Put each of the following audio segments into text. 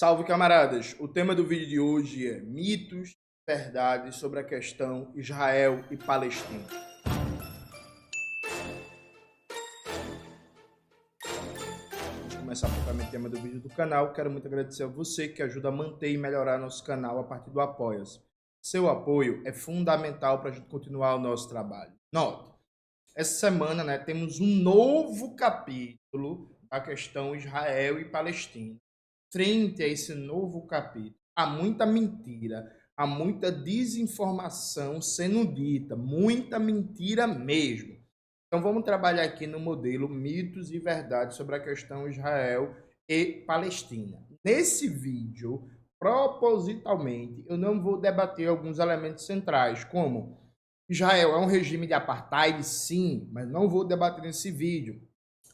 Salve camaradas! O tema do vídeo de hoje é mitos, verdades sobre a questão Israel e Palestina. De começar propriamente o tema do vídeo do canal, quero muito agradecer a você que ajuda a manter e melhorar nosso canal a partir do Apoia-se. Seu apoio é fundamental para a gente continuar o nosso trabalho. Note, essa semana né, temos um novo capítulo da questão Israel e Palestina frente a esse novo capítulo, há muita mentira, há muita desinformação sendo dita, muita mentira mesmo. Então vamos trabalhar aqui no modelo mitos e verdades sobre a questão Israel e Palestina. Nesse vídeo, propositalmente, eu não vou debater alguns elementos centrais, como Israel é um regime de apartheid, sim, mas não vou debater nesse vídeo.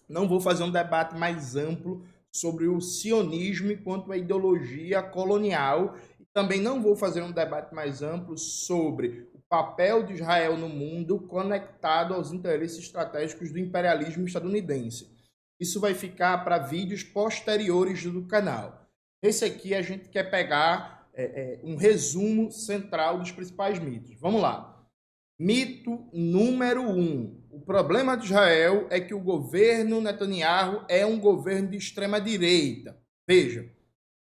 Não vou fazer um debate mais amplo sobre o sionismo enquanto a ideologia colonial. Também não vou fazer um debate mais amplo sobre o papel de Israel no mundo conectado aos interesses estratégicos do imperialismo estadunidense. Isso vai ficar para vídeos posteriores do canal. Esse aqui a gente quer pegar é, é, um resumo central dos principais mitos. Vamos lá. Mito número um. O problema de Israel é que o governo Netanyahu é um governo de extrema direita. Veja,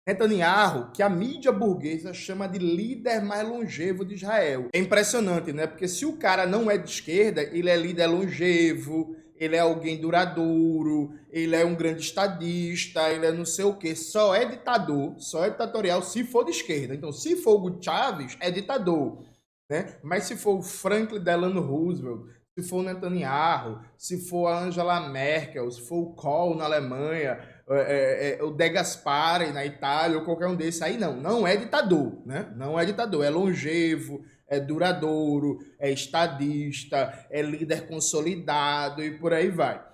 Netanyahu, que a mídia burguesa chama de líder mais longevo de Israel. É impressionante, né? Porque se o cara não é de esquerda, ele é líder longevo, ele é alguém duradouro, ele é um grande estadista, ele é não sei o quê. Só é ditador, só é ditatorial se for de esquerda. Então, se for o Chaves, é ditador. Né? Mas se for o Franklin Delano Roosevelt, se for o Netanyahu, se for a Angela Merkel, se for o Kohl na Alemanha, é, é, é, o De Gaspari na Itália, ou qualquer um desses, aí não, não é ditador, né? Não é ditador, é longevo, é duradouro, é estadista, é líder consolidado e por aí vai.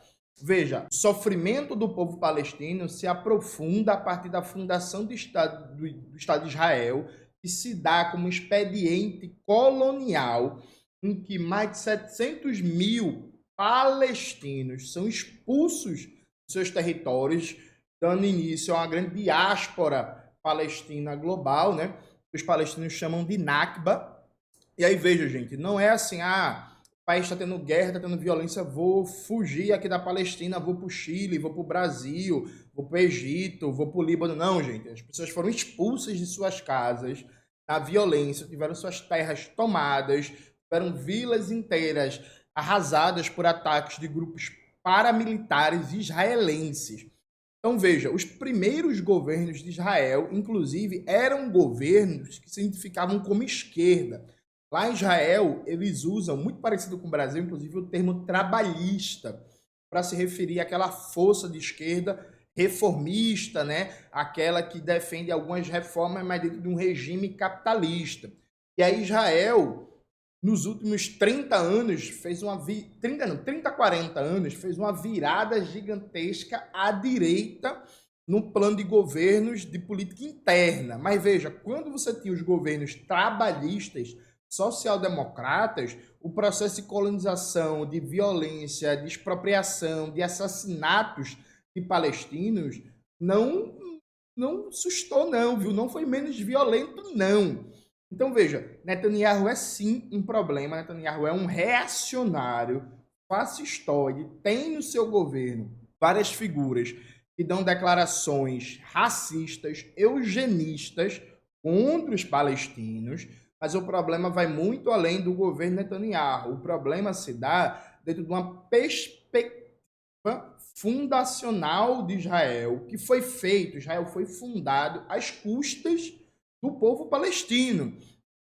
Veja, o sofrimento do povo palestino se aprofunda a partir da fundação do Estado, do, do Estado de Israel que se dá como expediente colonial em que mais de 700 mil palestinos são expulsos de seus territórios, dando início a uma grande diáspora palestina global, né? Os palestinos chamam de Nakba. E aí veja, gente, não é assim, ah, o país está tendo guerra, está tendo violência, vou fugir aqui da Palestina, vou para o Chile, vou para o Brasil, vou para o Egito, vou para o Líbano. Não, gente. As pessoas foram expulsas de suas casas na violência, tiveram suas terras tomadas, tiveram vilas inteiras arrasadas por ataques de grupos paramilitares israelenses. Então veja, os primeiros governos de Israel, inclusive, eram governos que se identificavam como esquerda. Lá em Israel, eles usam, muito parecido com o Brasil, inclusive, o termo trabalhista, para se referir àquela força de esquerda reformista, né? aquela que defende algumas reformas, mas dentro de um regime capitalista. E aí Israel, nos últimos 30 anos, fez uma vi... 30 não, 30, 40 anos, fez uma virada gigantesca à direita no plano de governos de política interna. Mas veja, quando você tinha os governos trabalhistas, social-democratas, o processo de colonização, de violência, de expropriação, de assassinatos de palestinos não não sustou não, viu? Não foi menos violento não. Então veja, Netanyahu é sim um problema, Netanyahu é um reacionário, fascistoide, tem no seu governo várias figuras que dão declarações racistas, eugenistas contra os palestinos, mas o problema vai muito além do governo Netanyahu. O problema se dá dentro de uma perspectiva fundacional de Israel, que foi feito, Israel foi fundado às custas do povo palestino.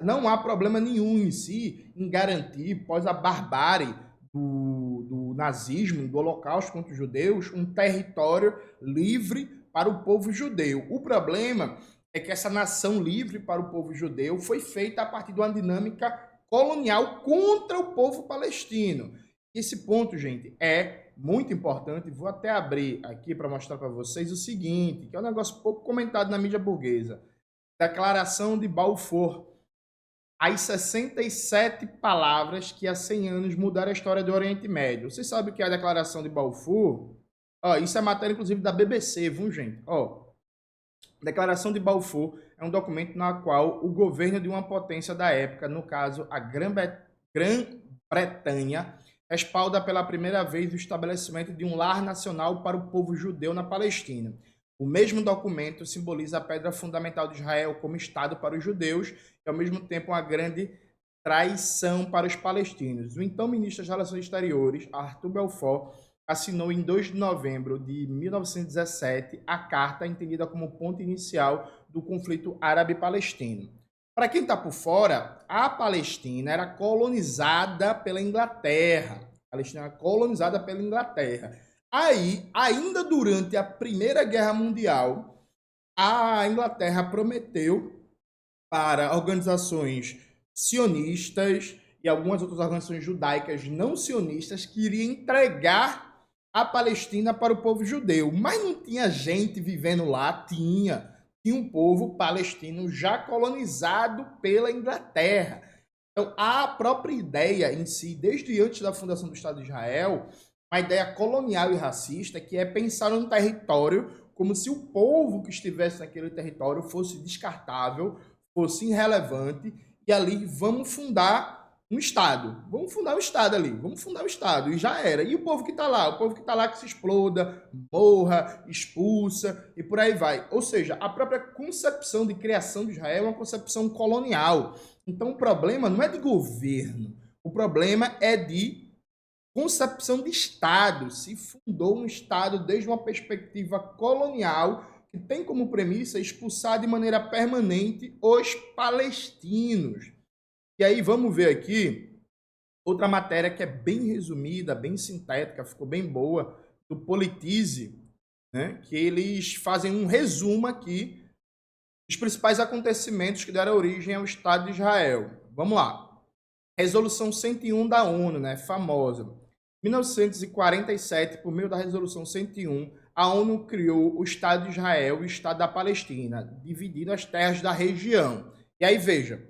Não há problema nenhum em si em garantir, pós a barbárie do, do nazismo, do holocausto contra os judeus, um território livre para o povo judeu. O problema é que essa nação livre para o povo judeu foi feita a partir de uma dinâmica colonial contra o povo palestino. Esse ponto, gente, é muito importante. Vou até abrir aqui para mostrar para vocês o seguinte, que é um negócio pouco comentado na mídia burguesa. Declaração de Balfour. As 67 palavras que há 100 anos mudaram a história do Oriente Médio. Vocês sabem o que é a Declaração de Balfour? Ó, isso é matéria, inclusive, da BBC, viu, gente? Ó, Declaração de Balfour é um documento na qual o governo de uma potência da época, no caso a Grã-Bretanha, respalda pela primeira vez o estabelecimento de um lar nacional para o povo judeu na Palestina. O mesmo documento simboliza a pedra fundamental de Israel como Estado para os judeus e, ao mesmo tempo, uma grande traição para os palestinos. O então ministro das Relações Exteriores, Arthur Belfort, assinou em 2 de novembro de 1917 a carta entendida como ponto inicial do conflito árabe-palestino. Para quem está por fora, a Palestina era colonizada pela Inglaterra. A Palestina era colonizada pela Inglaterra. Aí, ainda durante a Primeira Guerra Mundial, a Inglaterra prometeu para organizações sionistas e algumas outras organizações judaicas não sionistas que iria entregar a Palestina para o povo judeu. Mas não tinha gente vivendo lá, tinha. Tinha um povo palestino já colonizado pela Inglaterra. Então, a própria ideia em si, desde antes da fundação do Estado de Israel, uma ideia colonial e racista, que é pensar um território como se o povo que estivesse naquele território fosse descartável, fosse irrelevante e ali vamos fundar um Estado. Vamos fundar um Estado ali, vamos fundar um Estado. E já era. E o povo que está lá? O povo que está lá que se exploda, morra, expulsa e por aí vai. Ou seja, a própria concepção de criação de Israel é uma concepção colonial. Então o problema não é de governo, o problema é de concepção de Estado. Se fundou um Estado desde uma perspectiva colonial que tem como premissa expulsar de maneira permanente os palestinos. E aí vamos ver aqui outra matéria que é bem resumida, bem sintética, ficou bem boa, do Politize, né? que eles fazem um resumo aqui dos principais acontecimentos que deram origem ao Estado de Israel. Vamos lá. Resolução 101 da ONU, né, famosa. 1947, por meio da Resolução 101, a ONU criou o Estado de Israel e o Estado da Palestina, dividindo as terras da região. E aí veja,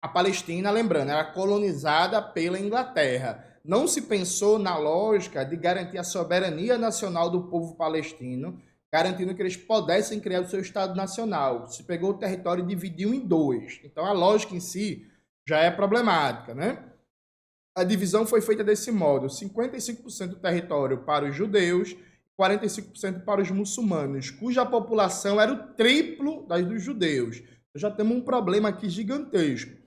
a Palestina, lembrando, era colonizada pela Inglaterra. Não se pensou na lógica de garantir a soberania nacional do povo palestino, garantindo que eles pudessem criar o seu Estado nacional. Se pegou o território e dividiu em dois. Então a lógica em si já é problemática, né? A divisão foi feita desse modo: 55% do território para os judeus 45% para os muçulmanos, cuja população era o triplo das dos judeus. Já temos um problema aqui gigantesco.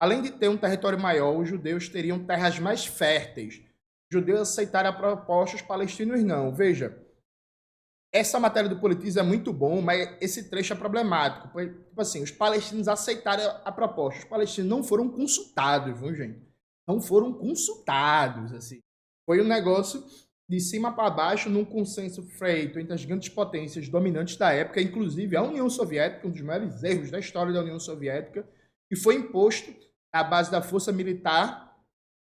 Além de ter um território maior, os judeus teriam terras mais férteis. Os judeus aceitaram a proposta, os palestinos não. Veja, essa matéria do Politize é muito bom, mas esse trecho é problemático. Tipo assim, os palestinos aceitaram a proposta. Os palestinos não foram consultados, viu, gente? Não foram consultados, assim. Foi um negócio de cima para baixo num consenso feito entre as grandes potências dominantes da época, inclusive a União Soviética, um dos maiores erros da história da União Soviética, e foi imposto à base da força militar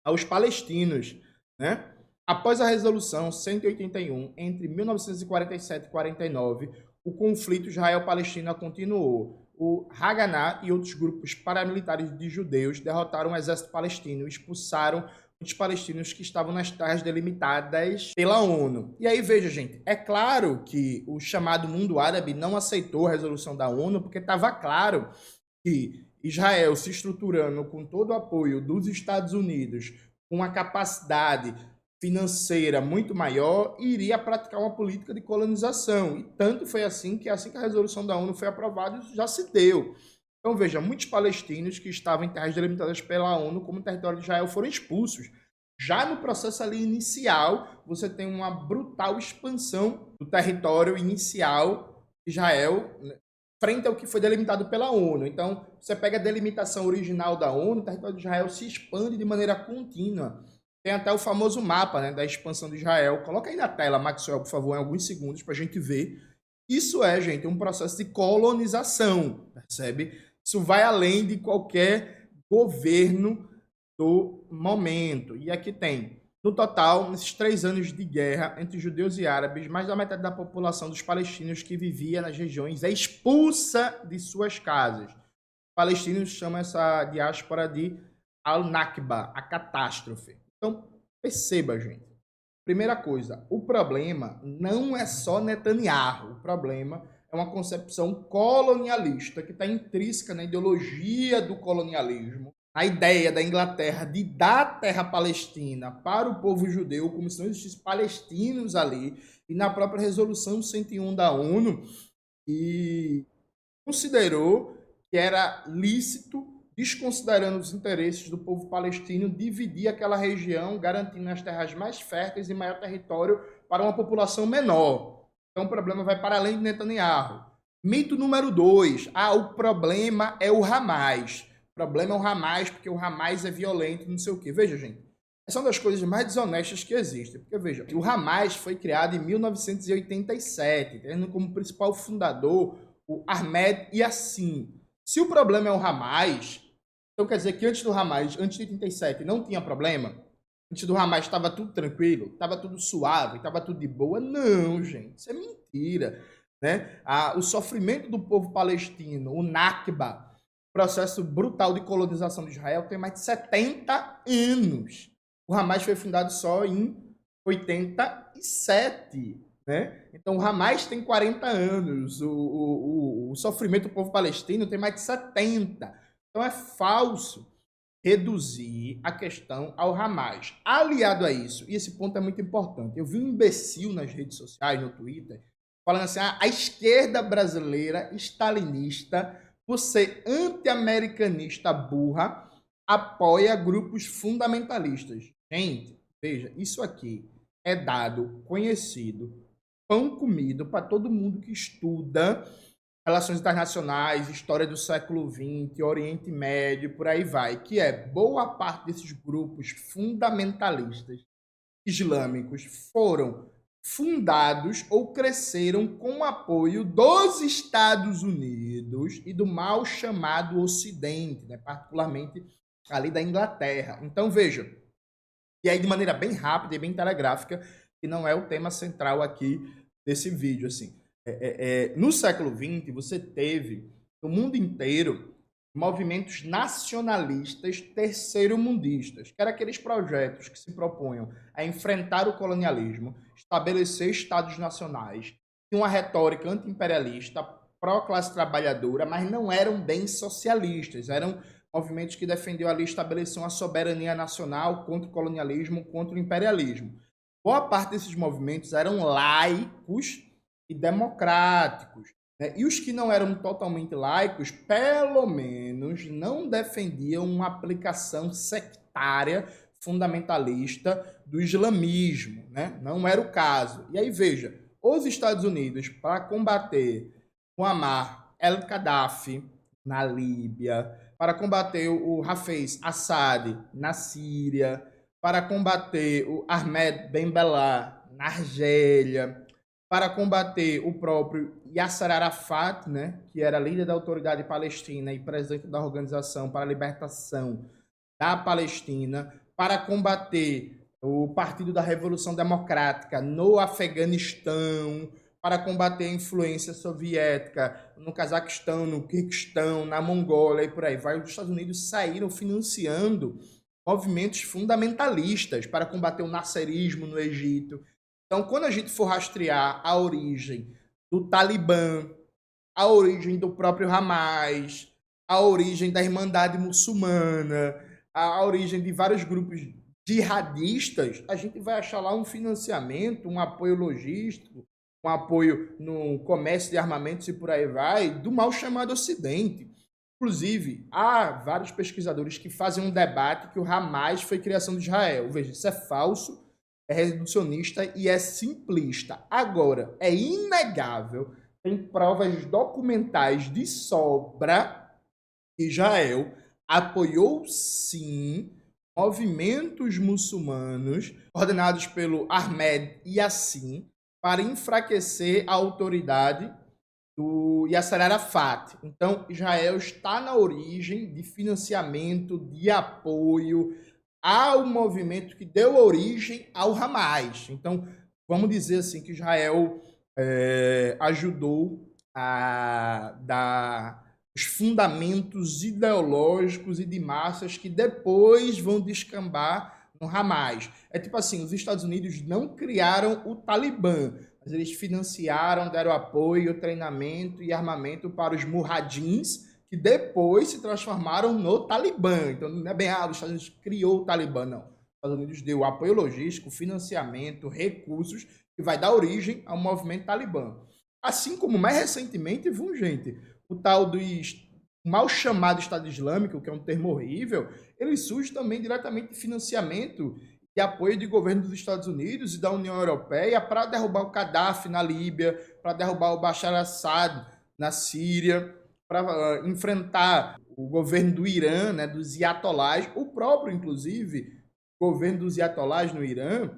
aos palestinos, né? Após a resolução 181 entre 1947 e 49, o conflito Israel-Palestina continuou. O Haganah e outros grupos paramilitares de judeus derrotaram o exército palestino e expulsaram os palestinos que estavam nas terras delimitadas pela ONU. E aí, veja, gente, é claro que o chamado mundo árabe não aceitou a resolução da ONU, porque estava claro que Israel se estruturando com todo o apoio dos Estados Unidos, com uma capacidade financeira muito maior, iria praticar uma política de colonização. E tanto foi assim que assim que a resolução da ONU foi aprovada, isso já se deu. Então, veja, muitos palestinos que estavam em terras delimitadas pela ONU como território de Israel foram expulsos. Já no processo ali inicial, você tem uma brutal expansão do território inicial de Israel né, frente ao que foi delimitado pela ONU. Então, você pega a delimitação original da ONU, o território de Israel se expande de maneira contínua. Tem até o famoso mapa né, da expansão de Israel. Coloca aí na tela, Maxwell, por favor, em alguns segundos, para a gente ver. Isso é, gente, um processo de colonização, percebe? Isso vai além de qualquer governo do momento. E aqui tem, no total, nesses três anos de guerra entre judeus e árabes, mais da metade da população dos palestinos que vivia nas regiões é expulsa de suas casas. Os palestinos chamam essa diáspora de Al-Nakba, a catástrofe. Então, perceba, gente. Primeira coisa, o problema não é só Netanyahu. O problema é uma concepção colonialista que está intrínseca na ideologia do colonialismo, a ideia da Inglaterra de dar terra palestina para o povo judeu, como se não existissem palestinos ali, e na própria resolução 101 da ONU, e considerou que era lícito, desconsiderando os interesses do povo palestino, dividir aquela região, garantindo as terras mais férteis e maior território para uma população menor. Então o problema vai para além de Netanyahu. Mito número dois. Ah, o problema é o Hamas. O problema é o Hamas, porque o Hamas é violento, não sei o quê. Veja, gente, essa é uma das coisas mais desonestas que existem. Porque, veja, o Hamas foi criado em 1987, tendo como principal fundador o Ahmed Yassin. Se o problema é o Hamas, então quer dizer que antes do Hamas, antes de 87, não tinha problema? Antes do Hamas estava tudo tranquilo, estava tudo suave, estava tudo de boa? Não, gente, isso é mentira. Né? Ah, o sofrimento do povo palestino, o Nakba, processo brutal de colonização de Israel, tem mais de 70 anos. O Hamas foi fundado só em 87. Né? Então, o Hamas tem 40 anos, o, o, o, sofrimento do povo palestino tem mais de 70. Então, é falso reduzir a questão ao Hamas. Aliado a isso, e esse ponto é muito importante, eu vi um imbecil nas redes sociais, no Twitter, falando assim: ah, a esquerda brasileira stalinista, por ser anti-americanista burra, apoia grupos fundamentalistas. Gente, veja, isso aqui é dado conhecido pão comido para todo mundo que estuda relações internacionais, história do século XX, Oriente Médio, por aí vai, que é boa parte desses grupos fundamentalistas islâmicos foram fundados ou cresceram com o apoio dos Estados Unidos e do mal chamado Ocidente, né? particularmente ali da Inglaterra. Então veja, e aí de maneira bem rápida e bem telegráfica, que não é o tema central aqui desse vídeo. Assim. É, é, é, no século XX, você teve no mundo inteiro movimentos nacionalistas terceiro-mundistas, que eram aqueles projetos que se propunham a enfrentar o colonialismo, estabelecer estados nacionais, tinham uma retórica anti-imperialista, pró-classe trabalhadora, mas não eram bem socialistas, eram movimentos que defendiam ali estabelecer uma soberania nacional contra o colonialismo, contra o imperialismo. Boa parte desses movimentos eram laicos e democráticos. Né? E os que não eram totalmente laicos, pelo menos, não defendiam uma aplicação sectária fundamentalista do islamismo. Né? Não era o caso. E aí, veja, os Estados Unidos, para combater o Amar el-Gaddafi na Líbia, para combater o Hafez Assad na Síria, para combater o Ahmed Ben Bella na Argélia, para combater o próprio Yasser Arafat, né, que era líder da autoridade palestina e presidente da Organização para a Libertação da Palestina, para combater o Partido da Revolução Democrática no Afeganistão, para combater a influência soviética no Cazaquistão, no Kirguistão, na Mongólia e por aí vai. Os Estados Unidos saíram financiando movimentos fundamentalistas para combater o nasserismo no Egito, então, quando a gente for rastrear a origem do Talibã, a origem do próprio Hamas, a origem da Irmandade Muçulmana, a origem de vários grupos jihadistas, a gente vai achar lá um financiamento, um apoio logístico, um apoio no comércio de armamentos e por aí vai, do mal chamado Ocidente. Inclusive, há vários pesquisadores que fazem um debate que o Hamas foi criação de Israel. Veja, isso é falso é reducionista e é simplista. Agora, é inegável, tem provas documentais de sobra que Israel apoiou sim movimentos muçulmanos ordenados pelo Ahmed Yassin para enfraquecer a autoridade do Yasser Arafat. Então, Israel está na origem de financiamento, de apoio, ao movimento que deu origem ao Hamas. Então, vamos dizer assim que Israel é, ajudou a dar os fundamentos ideológicos e de massas que depois vão descambar no Hamas. É tipo assim, os Estados Unidos não criaram o Talibã, mas eles financiaram, deram apoio, treinamento e armamento para os murradins, que depois se transformaram no Talibã. Então não é bem, ah, os Estados Unidos criou o Talibã, não. Os Estados Unidos deu apoio logístico, financiamento, recursos, que vai dar origem ao movimento Talibã. Assim como mais recentemente, viu, gente, o tal do mal chamado Estado Islâmico, que é um termo horrível, ele surge também diretamente de financiamento e apoio de governo dos Estados Unidos e da União Europeia para derrubar o Gaddafi na Líbia, para derrubar o Bashar al-Assad na Síria, para uh, enfrentar o governo do Irã, né, dos iatolás, o próprio, inclusive, governo dos iatolás no Irã,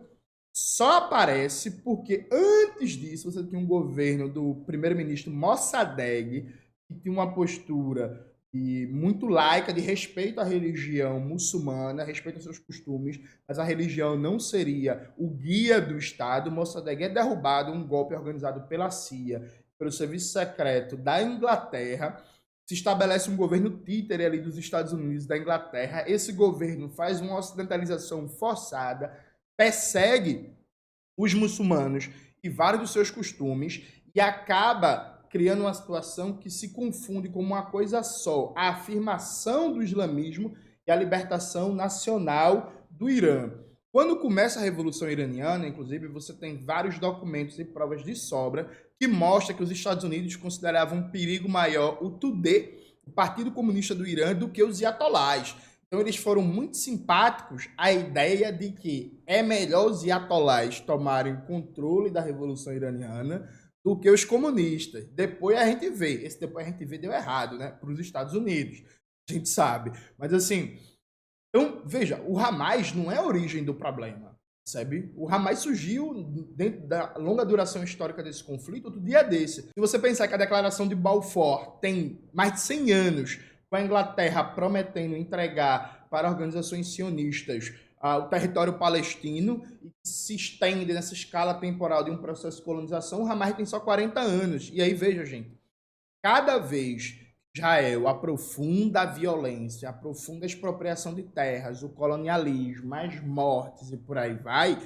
só aparece porque antes disso você tinha um governo do primeiro-ministro Mossadegh, que tinha uma postura e muito laica de respeito à religião muçulmana, respeito aos seus costumes, mas a religião não seria o guia do Estado. Mossadegh é derrubado, um golpe organizado pela CIA, pelo serviço secreto da Inglaterra. Se estabelece um governo títere ali dos Estados Unidos da Inglaterra. Esse governo faz uma ocidentalização forçada, persegue os muçulmanos e vários dos seus costumes e acaba criando uma situação que se confunde como uma coisa só: a afirmação do islamismo e a libertação nacional do Irã. Quando começa a Revolução Iraniana, inclusive, você tem vários documentos e provas de sobra que mostram que os Estados Unidos consideravam um perigo maior o TUDE, o Partido Comunista do Irã, do que os Iatolás. Então eles foram muito simpáticos à ideia de que é melhor os Iatolás tomarem o controle da Revolução Iraniana do que os comunistas. Depois a gente vê, esse depois a gente vê deu errado, né, para os Estados Unidos. A gente sabe. Mas assim, então, veja, o Hamas não é a origem do problema, sabe? O Hamas surgiu dentro da longa duração histórica desse conflito outro dia desse. Se você pensar que a declaração de Balfour tem mais de 100 anos, com a Inglaterra prometendo entregar para organizações sionistas o território palestino e se estende nessa escala temporal de um processo de colonização, o Hamas tem só 40 anos. E aí, veja, gente, cada vez Israel aprofunda a violência, aprofunda a expropriação de terras, o colonialismo, as mortes e por aí vai,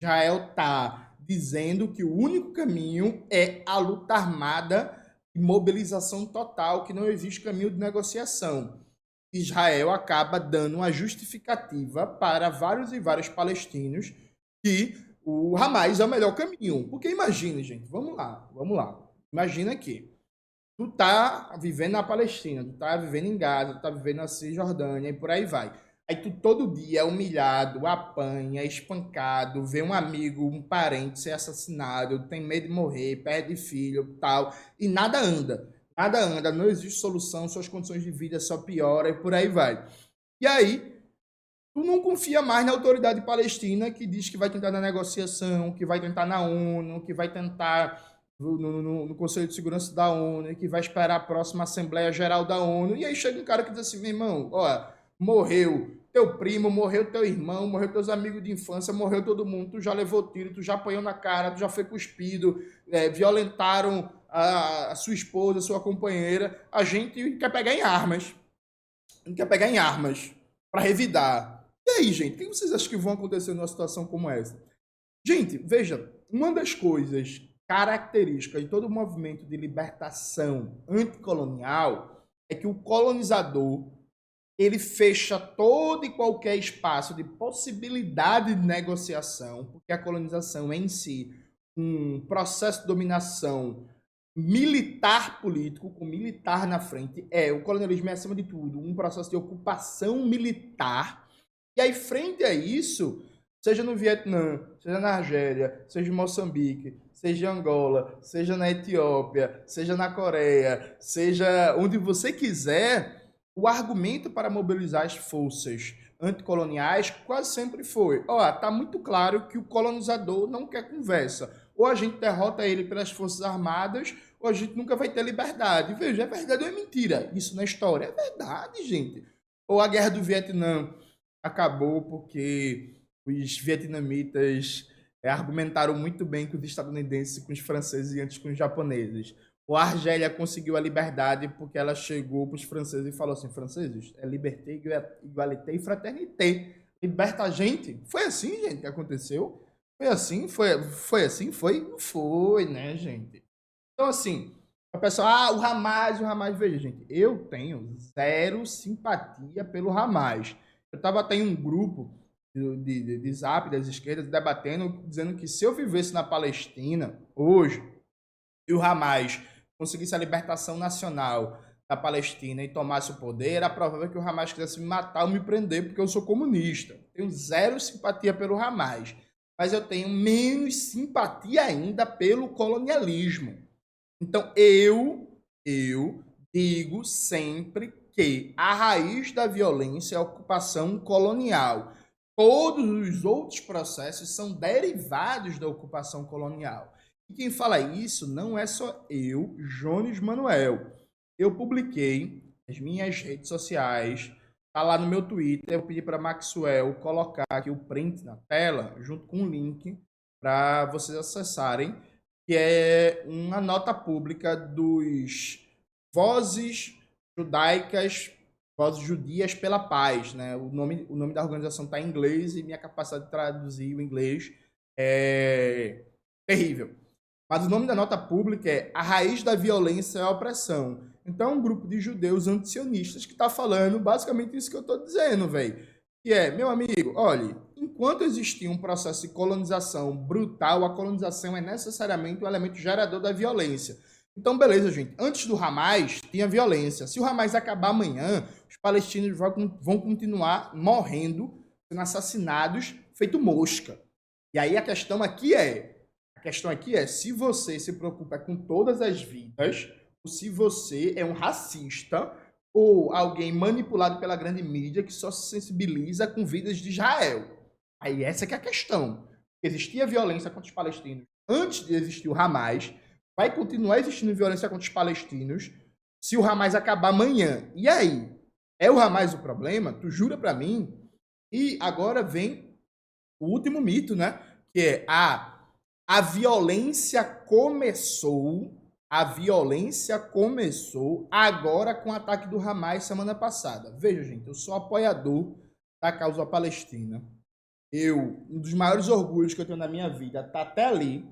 Israel está dizendo que o único caminho é a luta armada e mobilização total, que não existe caminho de negociação. Israel acaba dando uma justificativa para vários e vários palestinos que o Hamas é o melhor caminho. Porque imagine, gente, vamos lá, vamos lá. Imagina que tu tá vivendo na Palestina, tu tá vivendo em Gaza, tu tá vivendo na Cisjordânia e por aí vai. Aí tu todo dia é humilhado, apanha, espancado, vê um amigo, um parente ser assassinado, tem medo de morrer, perde filho, tal, e nada anda nada anda, não existe solução, suas condições de vida só pioram e por aí vai. E aí, tu não confia mais na autoridade palestina que diz que vai tentar na negociação, que vai tentar na ONU, que vai tentar no, no, no, Conselho de Segurança da ONU, que vai esperar a próxima Assembleia Geral da ONU. E aí chega um cara que diz assim, meu irmão, ó, morreu teu primo, morreu teu irmão, morreu teus amigos de infância, morreu todo mundo, tu já levou tiro, tu já apanhou na cara, tu já foi cuspido, é, violentaram a, a sua esposa, a sua companheira, a gente quer pegar em armas. A gente quer pegar em armas para revidar. E aí, gente, o que vocês acham que vão acontecer numa situação como essa? Gente, veja, uma das coisas características de todo o movimento de libertação anticolonial é que o colonizador ele fecha todo e qualquer espaço de possibilidade de negociação, porque a colonização é em si um processo de dominação militar político, com militar na frente, é o colonialismo é acima de tudo um processo de ocupação militar. E aí, frente a isso, seja no Vietnã, seja na Argélia, seja em Moçambique, seja em Angola, seja na Etiópia, seja na Coreia, seja onde você quiser, o argumento para mobilizar as forças anticoloniais quase sempre foi: ó, tá muito claro que o colonizador não quer conversa ou a gente derrota ele pelas Forças Armadas, ou a gente nunca vai ter liberdade. Veja, é verdade ou é mentira isso na história? É verdade, gente. Ou a Guerra do Vietnã acabou porque os vietnamitas é, argumentaram muito bem com os estadunidenses, com os franceses e antes com os japoneses. A Argélia conseguiu a liberdade porque ela chegou para os franceses e falou assim: franceses, é liberté, igualité e fraternité. Liberta a gente. Foi assim, gente, que aconteceu. Foi assim? Foi, foi assim? Foi? Não foi, né, gente? Então, assim, a pessoa, ah, o Hamas, o Hamas, veja, gente, eu tenho zero simpatia pelo Hamas. Eu tava até em um grupo de, de, de zap das esquerdas debatendo, dizendo que se eu vivesse na Palestina hoje e o Hamas conseguisse a libertação nacional da Palestina e tomasse o poder, era provável que o Hamas quisesse me matar ou me prender porque eu sou comunista. Tenho zero simpatia pelo Hamas, mas eu tenho menos simpatia ainda pelo colonialismo. Então eu, eu digo sempre que a raiz da violência é a ocupação colonial. Todos os outros processos são derivados da ocupação colonial. E quem fala isso não é só eu, Jones Manuel. Eu publiquei nas minhas redes sociais, tá lá no meu Twitter, eu pedi para Maxwell colocar aqui o print na tela, junto com o link, para vocês acessarem, que é uma nota pública dos Vozes Judaicas Vozes Judias pela Paz, né? O nome, o nome da organização está em inglês e minha capacidade de traduzir o inglês é terrível. Mas o nome da nota pública é A Raiz da Violência é a Opressão. Então é um grupo de judeus antisionistas que está falando basicamente isso que eu estou dizendo, velho. Que é, meu amigo, olhe, enquanto existir um processo de colonização brutal, a colonização é necessariamente um elemento gerador da violência. Então, beleza, gente. Antes do Hamas, tinha violência. Se o Hamas acabar amanhã, os palestinos vão continuar morrendo, sendo assassinados, feito mosca. E aí a questão aqui é, questão aqui é se você se preocupa com todas as vidas, ou se você é um racista ou alguém manipulado pela grande mídia que só se sensibiliza com vidas de Israel. Aí essa que é a questão. Existia violência contra os palestinos antes de existir o Hamas vai continuar existindo violência contra os palestinos se o Hamas acabar amanhã. E aí? É o Hamas o problema? Tu jura para mim? E agora vem o último mito, né? Que é a, a violência começou. A violência começou agora com o ataque do Hamas semana passada. Veja, gente, eu sou apoiador da causa palestina. Eu, um dos maiores orgulhos que eu tenho na minha vida, tá até ali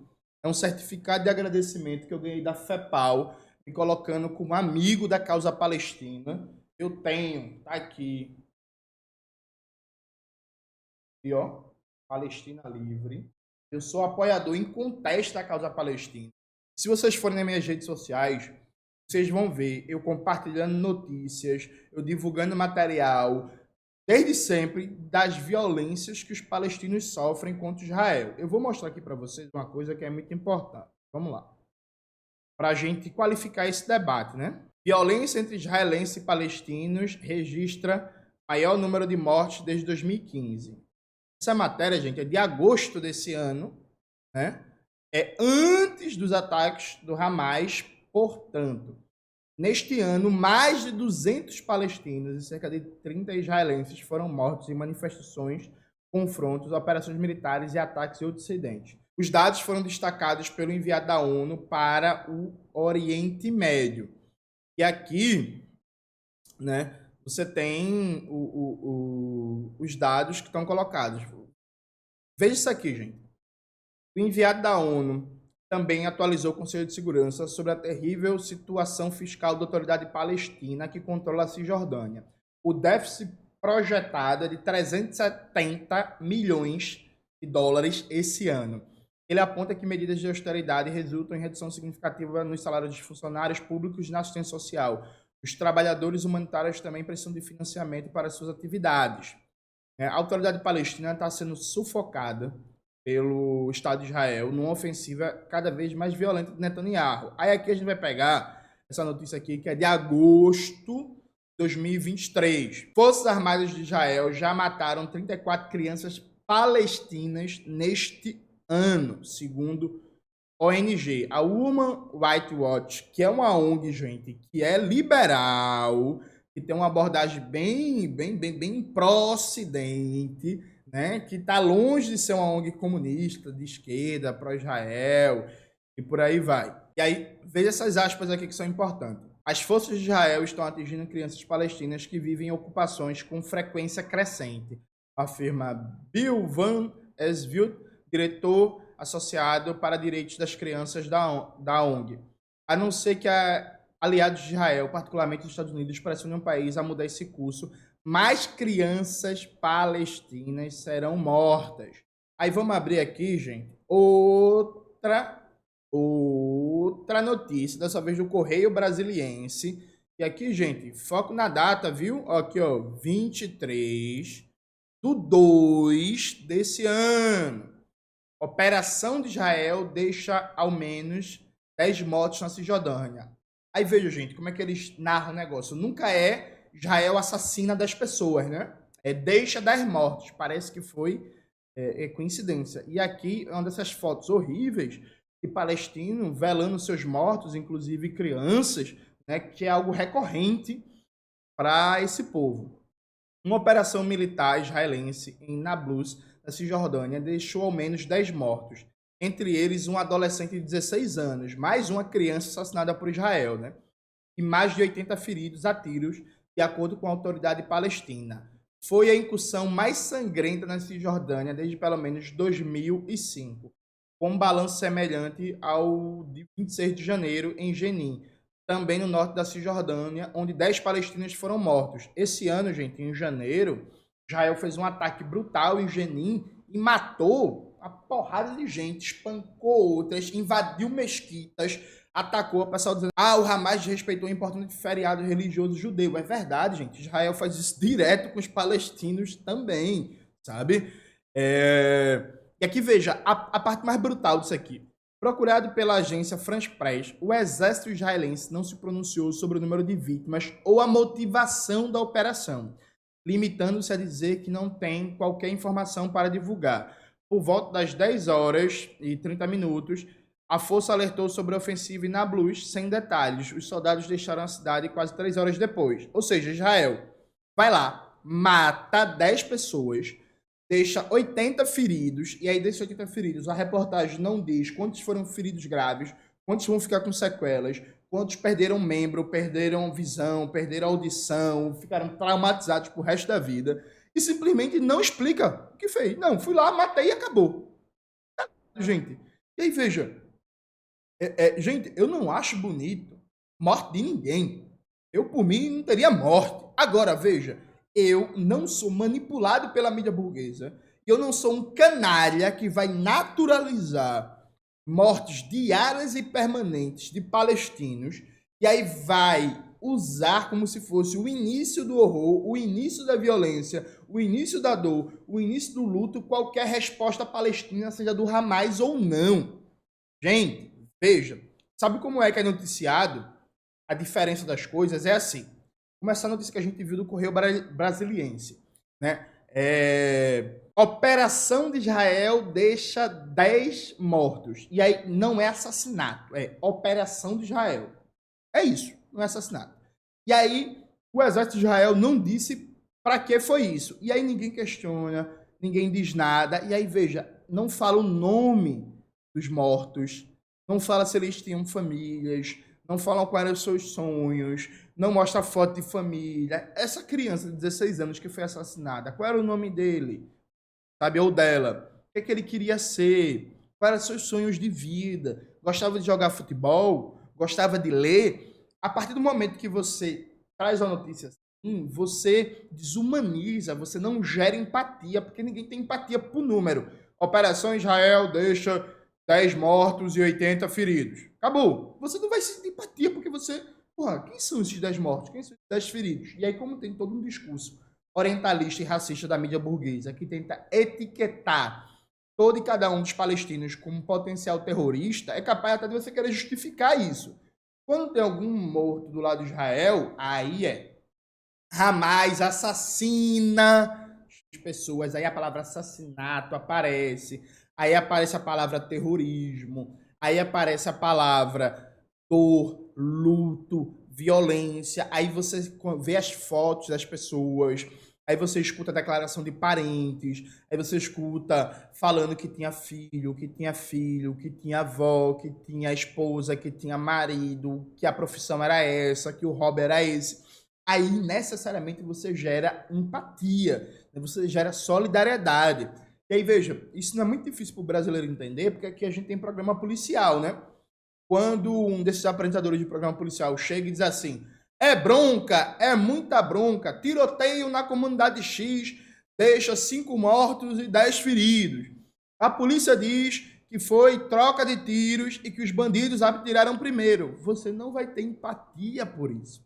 é um certificado de agradecimento que eu ganhei da FEPAL, me colocando como amigo da causa palestina. Eu tenho, tá aqui. E ó, Palestina Livre. Eu sou apoiador em conteste da causa palestina. Se vocês forem nas minhas redes sociais, vocês vão ver eu compartilhando notícias, eu divulgando material, desde sempre, das violências que os palestinos sofrem contra Israel. Eu vou mostrar aqui para vocês uma coisa que é muito importante. Vamos lá. Para a gente qualificar esse debate, né? Violência entre israelenses e palestinos registra maior número de mortes desde 2015. Essa matéria, gente, é de agosto desse ano, né? É antes dos ataques do Hamas, portanto, Neste ano, mais de 200 palestinos e cerca de 30 israelenses foram mortos em manifestações, confrontos, operações militares e ataques em outros incidentes. Os dados foram destacados pelo enviado da ONU para o Oriente Médio. E aqui, né, você tem o, o, o, os dados que estão colocados. Veja isso aqui, gente. O enviado da ONU também atualizou o Conselho de Segurança sobre a terrível situação fiscal da autoridade palestina que controla a Cisjordânia. O déficit projetado é de 370 milhões de dólares esse ano. Ele aponta que medidas de austeridade resultam em redução significativa nos salários dos funcionários públicos na assistência social. Os trabalhadores humanitários também precisam de financiamento para suas atividades. É, a autoridade palestina está sendo sufocada pelo Estado de Israel numa ofensiva cada vez mais violenta de Netanyahu. Aí aqui a gente vai pegar essa notícia aqui que é de agosto de 2023. Forças Armadas de Israel já mataram 34 crianças palestinas neste ano, segundo ONG. A Woman Rights Watch, que é uma ONG, gente, que é liberal, que tem uma abordagem bem, bem, bem, bem pró-ocidente, né, que está longe de ser uma ONG comunista, de esquerda, pró-Israel e por aí vai. E aí, veja essas aspas aqui que são importantes. As forças de Israel estão atingindo crianças palestinas que vivem em ocupações com frequência crescente, afirma Bill Van Esveld, diretor associado para direitos das crianças da, da ONG. A não ser que a, aliados de Israel, particularmente os Estados Unidos, pressionem um país a mudar esse curso, mais crianças palestinas serão mortas. Aí vamos abrir aqui, gente, outra outra notícia, dessa vez do Correio Brasiliense. E aqui, gente, foco na data, viu? Aqui, ó, 23 do 2 desse ano. Operação de Israel deixa ao menos 10 mortos na Cisjordânia. Aí veja, gente, como é que eles narram o negócio. Nunca é Israel assassina das pessoas, né? É deixa 10 mortos. Parece que foi é, é coincidência. E aqui é uma dessas fotos horríveis de palestino velando seus mortos, inclusive crianças, né, que é algo recorrente para esse povo. Uma operação militar israelense em Nablus, na Cisjordânia, deixou ao menos 10 mortos, entre eles um adolescente de 16 anos, mais uma criança assassinada por Israel, né? e mais de 80 feridos a tiros, de acordo com a autoridade palestina. Foi a incursão mais sangrenta na Cisjordânia desde pelo menos 2005 com um balanço semelhante ao de 26 de janeiro em Jenin, também no norte da Cisjordânia, onde 10 palestinos foram mortos. Esse ano, gente, em janeiro, Israel fez um ataque brutal em Jenin e matou a porrada de gente, espancou outras, invadiu mesquitas, atacou a pessoal dizendo: ah, o Hamas respeitou um importante feriado religioso judeu. É verdade, gente. Israel faz isso direto com os palestinos também, sabe? É... E aqui veja a, a parte mais brutal disso aqui. Procurado pela agência France Press, o exército israelense não se pronunciou sobre o número de vítimas ou a motivação da operação, limitando-se a dizer que não tem qualquer informação para divulgar. Por volta das 10 horas e 30 minutos, a força alertou sobre a ofensiva em Nablus sem detalhes. Os soldados deixaram a cidade quase 3 horas depois. Ou seja, Israel vai lá, mata 10 pessoas, deixa 80 feridos, e aí desses 80 feridos, a reportagem não diz quantos foram feridos graves, quantos vão ficar com sequelas, quantos perderam membro, perderam visão, perderam audição, ficaram traumatizados pro resto da vida, e simplesmente não explica o que fez. Não, fui lá, matei e acabou. Gente, e aí veja, é, é, gente, eu não acho bonito morte de ninguém. Eu, por mim, não teria morte. Agora, veja, eu não sou manipulado pela mídia burguesa. Eu não sou um canalha que vai naturalizar mortes diárias e permanentes de palestinos e aí vai usar como se fosse o início do horror, o início da violência, o início da dor, o início do luto, qualquer resposta palestina, seja do Hamas ou não. Gente, veja, sabe como é que é noticiado? A diferença das coisas é assim começar a notícia que a gente viu do Correio Brasiliense. Né? É... Operação de Israel deixa 10 mortos. E aí não é assassinato, é Operação de Israel. É isso, não é assassinato. E aí o exército de Israel não disse para que foi isso. E aí ninguém questiona, ninguém diz nada. E aí veja, não fala o nome dos mortos, não fala se eles tinham famílias, não falam quais eram os seus sonhos, não mostra foto de família. Essa criança de 16 anos que foi assassinada, qual era o nome dele? Sabe, ou dela? O que, é que ele queria ser? Quais eram seus sonhos de vida? Gostava de jogar futebol? Gostava de ler? A partir do momento que você traz uma notícia assim, você desumaniza, você não gera empatia, porque ninguém tem empatia por número. Operação Israel deixa 10 mortos e 80 feridos. Acabou. Você não vai sentir empatia porque você. Porra, quem são esses 10 mortos? Quem são esses 10 feridos? E aí, como tem todo um discurso orientalista e racista da mídia burguesa que tenta etiquetar todo e cada um dos palestinos como potencial terrorista, é capaz até de você querer justificar isso. Quando tem algum morto do lado de Israel, aí é. Hamas assassina as pessoas, aí a palavra assassinato aparece aí aparece a palavra terrorismo, aí aparece a palavra dor, luto, violência, aí você vê as fotos das pessoas, aí você escuta a declaração de parentes, aí você escuta falando que tinha filho, que tinha filho, que tinha avó, que tinha esposa, que tinha marido, que a profissão era essa, que o hobby era esse. Aí necessariamente você gera empatia, né? você gera solidariedade. E aí, veja, isso não é muito difícil para o brasileiro entender, porque aqui a gente tem programa policial, né? Quando um desses apresentadores de programa policial chega e diz assim: é bronca, é muita bronca, tiroteio na comunidade X deixa cinco mortos e dez feridos. A polícia diz que foi troca de tiros e que os bandidos atiraram primeiro. Você não vai ter empatia por isso.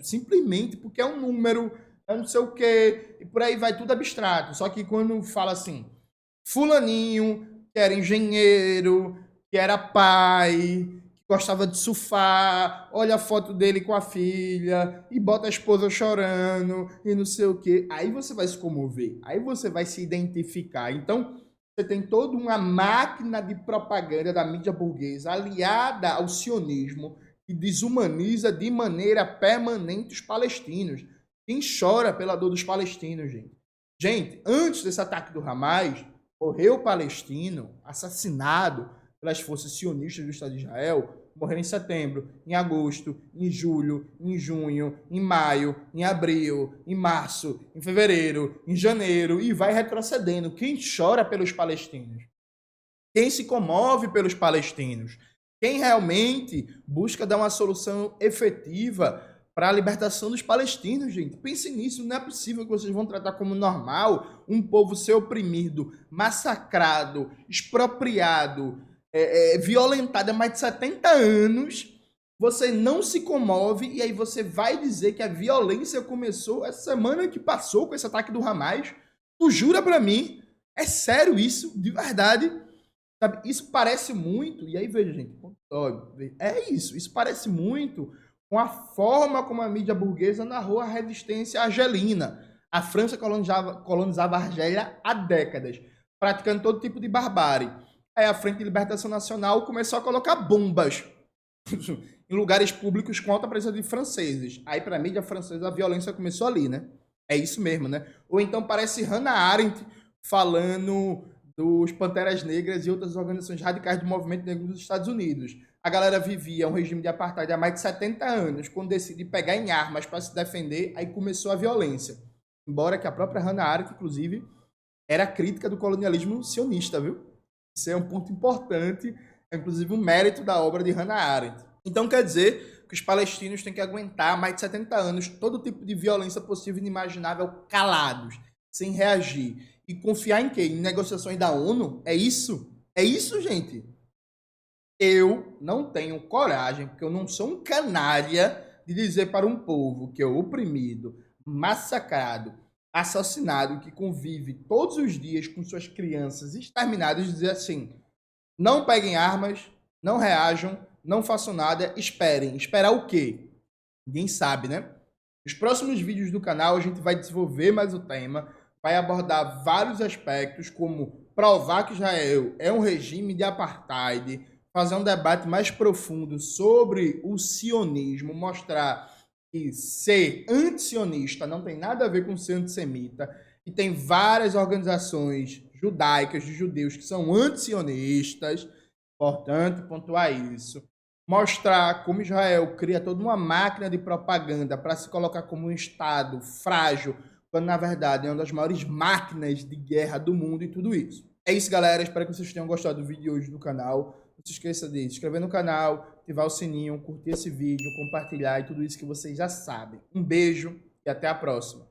Simplesmente porque é um número é não sei o quê, e por aí vai tudo abstrato. Só que quando fala assim, fulaninho, que era engenheiro, que era pai, gostava de surfar, olha a foto dele com a filha, e bota a esposa chorando, e não sei o quê. Aí você vai se comover, aí você vai se identificar. Então, você tem toda uma máquina de propaganda da mídia burguesa aliada ao sionismo que desumaniza de maneira permanente os palestinos. Quem chora pela dor dos palestinos, gente? Gente, antes desse ataque do Hamas, morreu palestino assassinado pelas forças sionistas do Estado de Israel, morreu em setembro, em agosto, em julho, em junho, em maio, em abril, em março, em fevereiro, em janeiro e vai retrocedendo. Quem chora pelos palestinos? Quem se comove pelos palestinos? Quem realmente busca dar uma solução efetiva para a libertação dos palestinos, gente. Pense nisso, não é possível que vocês vão tratar como normal um povo ser oprimido, massacrado, expropriado, é, é, violentado há mais de 70 anos. Você não se comove e aí você vai dizer que a violência começou essa semana que passou com esse ataque do Hamas. Tu jura para mim? É sério isso? De verdade? Sabe? Isso parece muito. E aí veja, gente. É isso. Isso parece muito com a forma como a mídia burguesa narrou a resistência argelina. A França colonizava, colonizava a Argélia há décadas, praticando todo tipo de barbárie. Aí a Frente de Libertação Nacional começou a colocar bombas em lugares públicos contra a presença de franceses. Aí, para a mídia francesa, a violência começou ali, né? É isso mesmo, né? Ou então parece Hannah Arendt falando dos Panteras Negras e outras organizações radicais do movimento negro dos Estados Unidos a galera vivia um regime de apartheid há mais de 70 anos, quando decidiu pegar em armas para se defender, aí começou a violência. Embora que a própria Hannah Arendt, inclusive, era crítica do colonialismo sionista, viu? Isso é um ponto importante, é inclusive um mérito da obra de Hannah Arendt. Então quer dizer que os palestinos têm que aguentar mais de 70 anos todo tipo de violência possível e inimaginável calados, sem reagir. E confiar em quê? Em negociações da ONU? É isso? É isso, gente? Eu não tenho coragem, porque eu não sou um canalha, de dizer para um povo que é oprimido, massacrado, assassinado, que convive todos os dias com suas crianças exterminadas, dizer assim: não peguem armas, não reajam, não façam nada, esperem. Esperar o quê? Ninguém sabe, né? Nos próximos vídeos do canal a gente vai desenvolver mais o tema, vai abordar vários aspectos, como provar que Israel é um regime de apartheid, fazer um debate mais profundo sobre o sionismo, mostrar ser antisionista não tem nada a ver com ser antissemita, e tem várias organizações judaicas de judeus que são antisionistas, importante pontuar isso. Mostrar como Israel cria toda uma máquina de propaganda para se colocar como um Estado frágil, quando na verdade é uma das maiores máquinas de guerra do mundo e tudo isso. É isso, galera. Espero que vocês tenham gostado do vídeo de hoje do canal. Não se esqueça de se inscrever no canal, ativar o sininho, curtir esse vídeo, compartilhar e tudo isso que vocês já sabem. Um beijo e até a próxima.